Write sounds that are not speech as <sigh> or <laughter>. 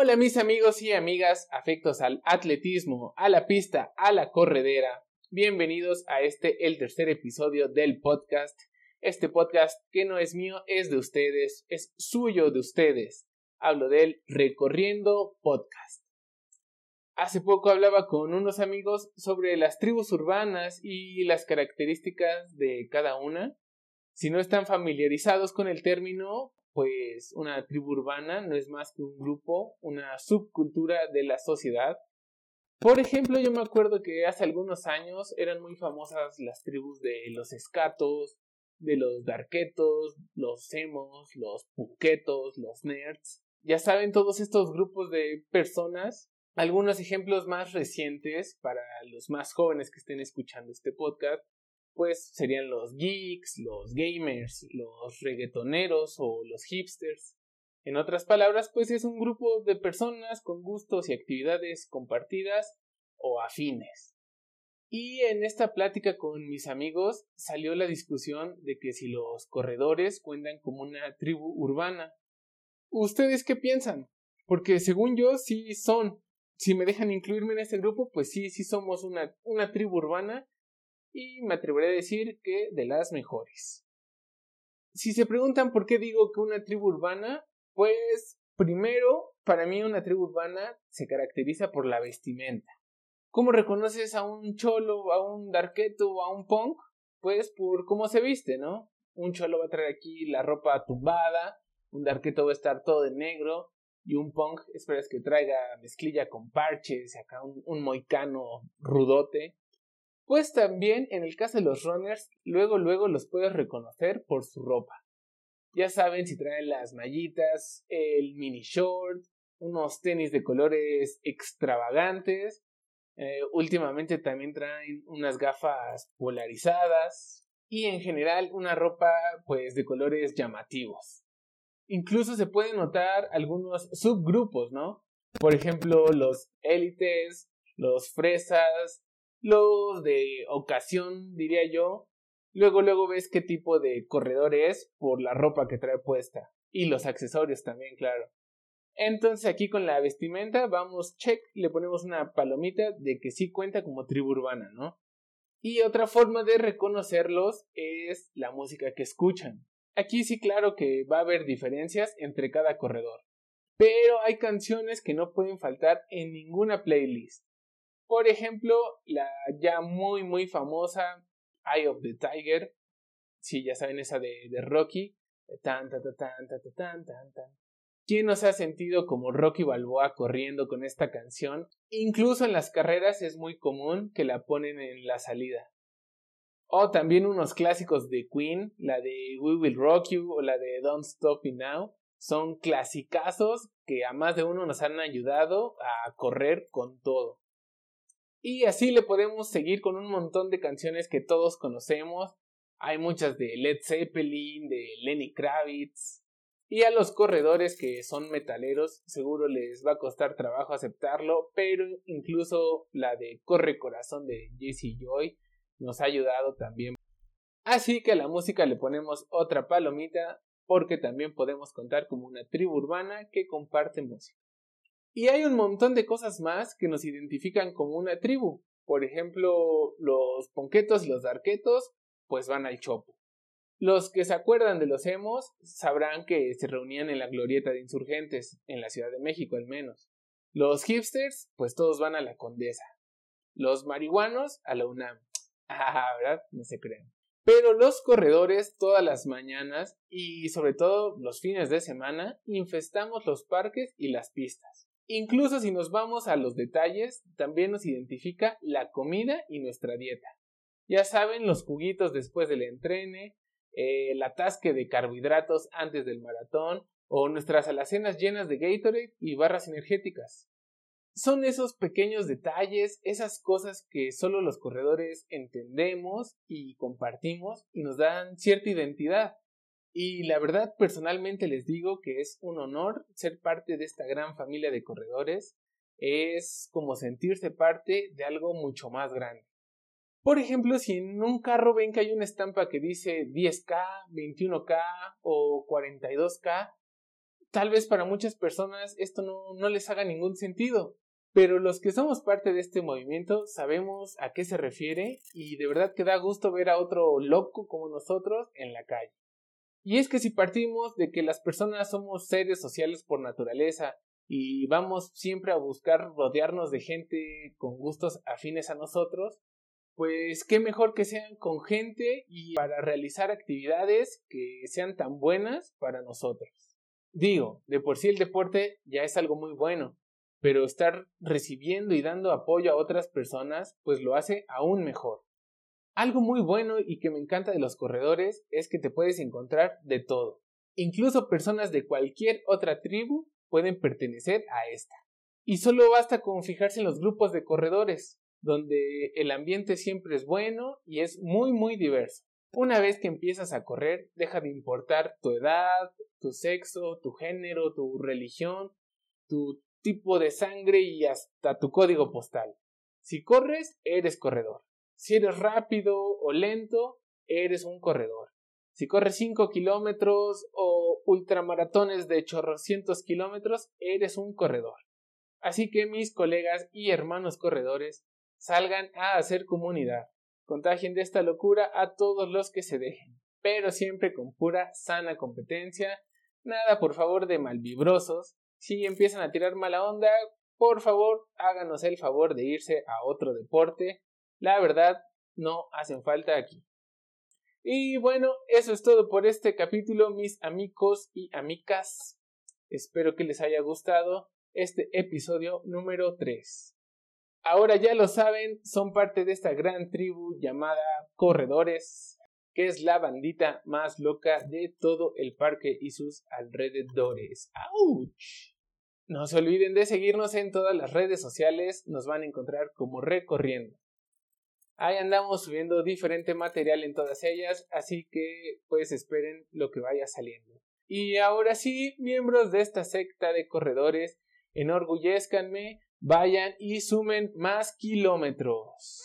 Hola mis amigos y amigas afectos al atletismo, a la pista, a la corredera. Bienvenidos a este, el tercer episodio del podcast. Este podcast que no es mío, es de ustedes, es suyo de ustedes. Hablo del Recorriendo Podcast. Hace poco hablaba con unos amigos sobre las tribus urbanas y las características de cada una. Si no están familiarizados con el término, pues una tribu urbana no es más que un grupo, una subcultura de la sociedad. Por ejemplo, yo me acuerdo que hace algunos años eran muy famosas las tribus de los escatos, de los darquetos, los emos, los puquetos, los nerds. Ya saben, todos estos grupos de personas. Algunos ejemplos más recientes para los más jóvenes que estén escuchando este podcast pues serían los geeks, los gamers, los reggaetoneros o los hipsters. En otras palabras, pues es un grupo de personas con gustos y actividades compartidas o afines. Y en esta plática con mis amigos salió la discusión de que si los corredores cuentan como una tribu urbana. ¿Ustedes qué piensan? Porque según yo sí son. Si me dejan incluirme en este grupo, pues sí, sí somos una, una tribu urbana y me atreveré a decir que de las mejores. Si se preguntan por qué digo que una tribu urbana, pues primero, para mí una tribu urbana se caracteriza por la vestimenta. ¿Cómo reconoces a un cholo, a un darketo o a un punk? Pues por cómo se viste, ¿no? Un cholo va a traer aquí la ropa tumbada, un darketo va a estar todo de negro, y un punk esperas que traiga mezclilla con parches, acá un, un moicano rudote. Pues también en el caso de los runners, luego luego los puedes reconocer por su ropa. Ya saben si traen las mallitas, el mini short, unos tenis de colores extravagantes. Eh, últimamente también traen unas gafas polarizadas y en general una ropa pues de colores llamativos. Incluso se pueden notar algunos subgrupos, ¿no? Por ejemplo, los élites, los fresas, los de ocasión, diría yo. Luego, luego ves qué tipo de corredor es por la ropa que trae puesta. Y los accesorios también, claro. Entonces aquí con la vestimenta vamos, check, le ponemos una palomita de que sí cuenta como tribu urbana, ¿no? Y otra forma de reconocerlos es la música que escuchan. Aquí sí claro que va a haber diferencias entre cada corredor. Pero hay canciones que no pueden faltar en ninguna playlist. Por ejemplo, la ya muy muy famosa Eye of the Tiger. Sí, ya saben esa de, de Rocky. ¿Quién no se ha sentido como Rocky Balboa corriendo con esta canción? Incluso en las carreras es muy común que la ponen en la salida. O también unos clásicos de Queen, la de We Will Rock You o la de Don't Stop Me Now. Son clasicazos que a más de uno nos han ayudado a correr con todo. Y así le podemos seguir con un montón de canciones que todos conocemos. Hay muchas de Led Zeppelin, de Lenny Kravitz. Y a los corredores que son metaleros seguro les va a costar trabajo aceptarlo, pero incluso la de Corre Corazón de Jesse Joy nos ha ayudado también. Así que a la música le ponemos otra palomita porque también podemos contar como una tribu urbana que comparte música. Y hay un montón de cosas más que nos identifican como una tribu. Por ejemplo, los ponquetos y los darquetos, pues van al chopo. Los que se acuerdan de los emos sabrán que se reunían en la glorieta de insurgentes, en la Ciudad de México al menos. Los hipsters, pues todos van a la Condesa. Los marihuanos a la UNAM. <laughs> Ah, ¿verdad? No se creen. Pero los corredores todas las mañanas y sobre todo los fines de semana infestamos los parques y las pistas. Incluso si nos vamos a los detalles, también nos identifica la comida y nuestra dieta. Ya saben, los juguitos después del entrene, eh, el atasque de carbohidratos antes del maratón o nuestras alacenas llenas de Gatorade y barras energéticas. Son esos pequeños detalles, esas cosas que solo los corredores entendemos y compartimos y nos dan cierta identidad. Y la verdad, personalmente les digo que es un honor ser parte de esta gran familia de corredores. Es como sentirse parte de algo mucho más grande. Por ejemplo, si en un carro ven que hay una estampa que dice 10K, 21K o 42K, tal vez para muchas personas esto no, no les haga ningún sentido, pero los que somos parte de este movimiento sabemos a qué se refiere y de verdad que da gusto ver a otro loco como nosotros en la calle. Y es que si partimos de que las personas somos seres sociales por naturaleza y vamos siempre a buscar rodearnos de gente con gustos afines a nosotros, pues qué mejor que sean con gente y para realizar actividades que sean tan buenas para nosotros. Digo, de por sí el deporte ya es algo muy bueno, pero estar recibiendo y dando apoyo a otras personas pues lo hace aún mejor. Algo muy bueno y que me encanta de los corredores es que te puedes encontrar de todo. Incluso personas de cualquier otra tribu pueden pertenecer a esta. Y solo basta con fijarse en los grupos de corredores, donde el ambiente siempre es bueno y es muy muy diverso. Una vez que empiezas a correr, deja de importar tu edad, tu sexo, tu género, tu religión, tu tipo de sangre y hasta tu código postal. Si corres, eres corredor. Si eres rápido o lento, eres un corredor. Si corres 5 kilómetros o ultramaratones de chorrocientos kilómetros, eres un corredor. Así que mis colegas y hermanos corredores, salgan a hacer comunidad. Contagien de esta locura a todos los que se dejen, pero siempre con pura sana competencia. Nada, por favor, de malvibrosos, si empiezan a tirar mala onda, por favor háganos el favor de irse a otro deporte. La verdad, no hacen falta aquí. Y bueno, eso es todo por este capítulo, mis amigos y amigas. Espero que les haya gustado este episodio número 3. Ahora ya lo saben, son parte de esta gran tribu llamada Corredores, que es la bandita más loca de todo el parque y sus alrededores. ¡Auch! No se olviden de seguirnos en todas las redes sociales, nos van a encontrar como Recorriendo. Ahí andamos subiendo diferente material en todas ellas, así que pues esperen lo que vaya saliendo. Y ahora sí, miembros de esta secta de corredores, enorgullezcanme, vayan y sumen más kilómetros.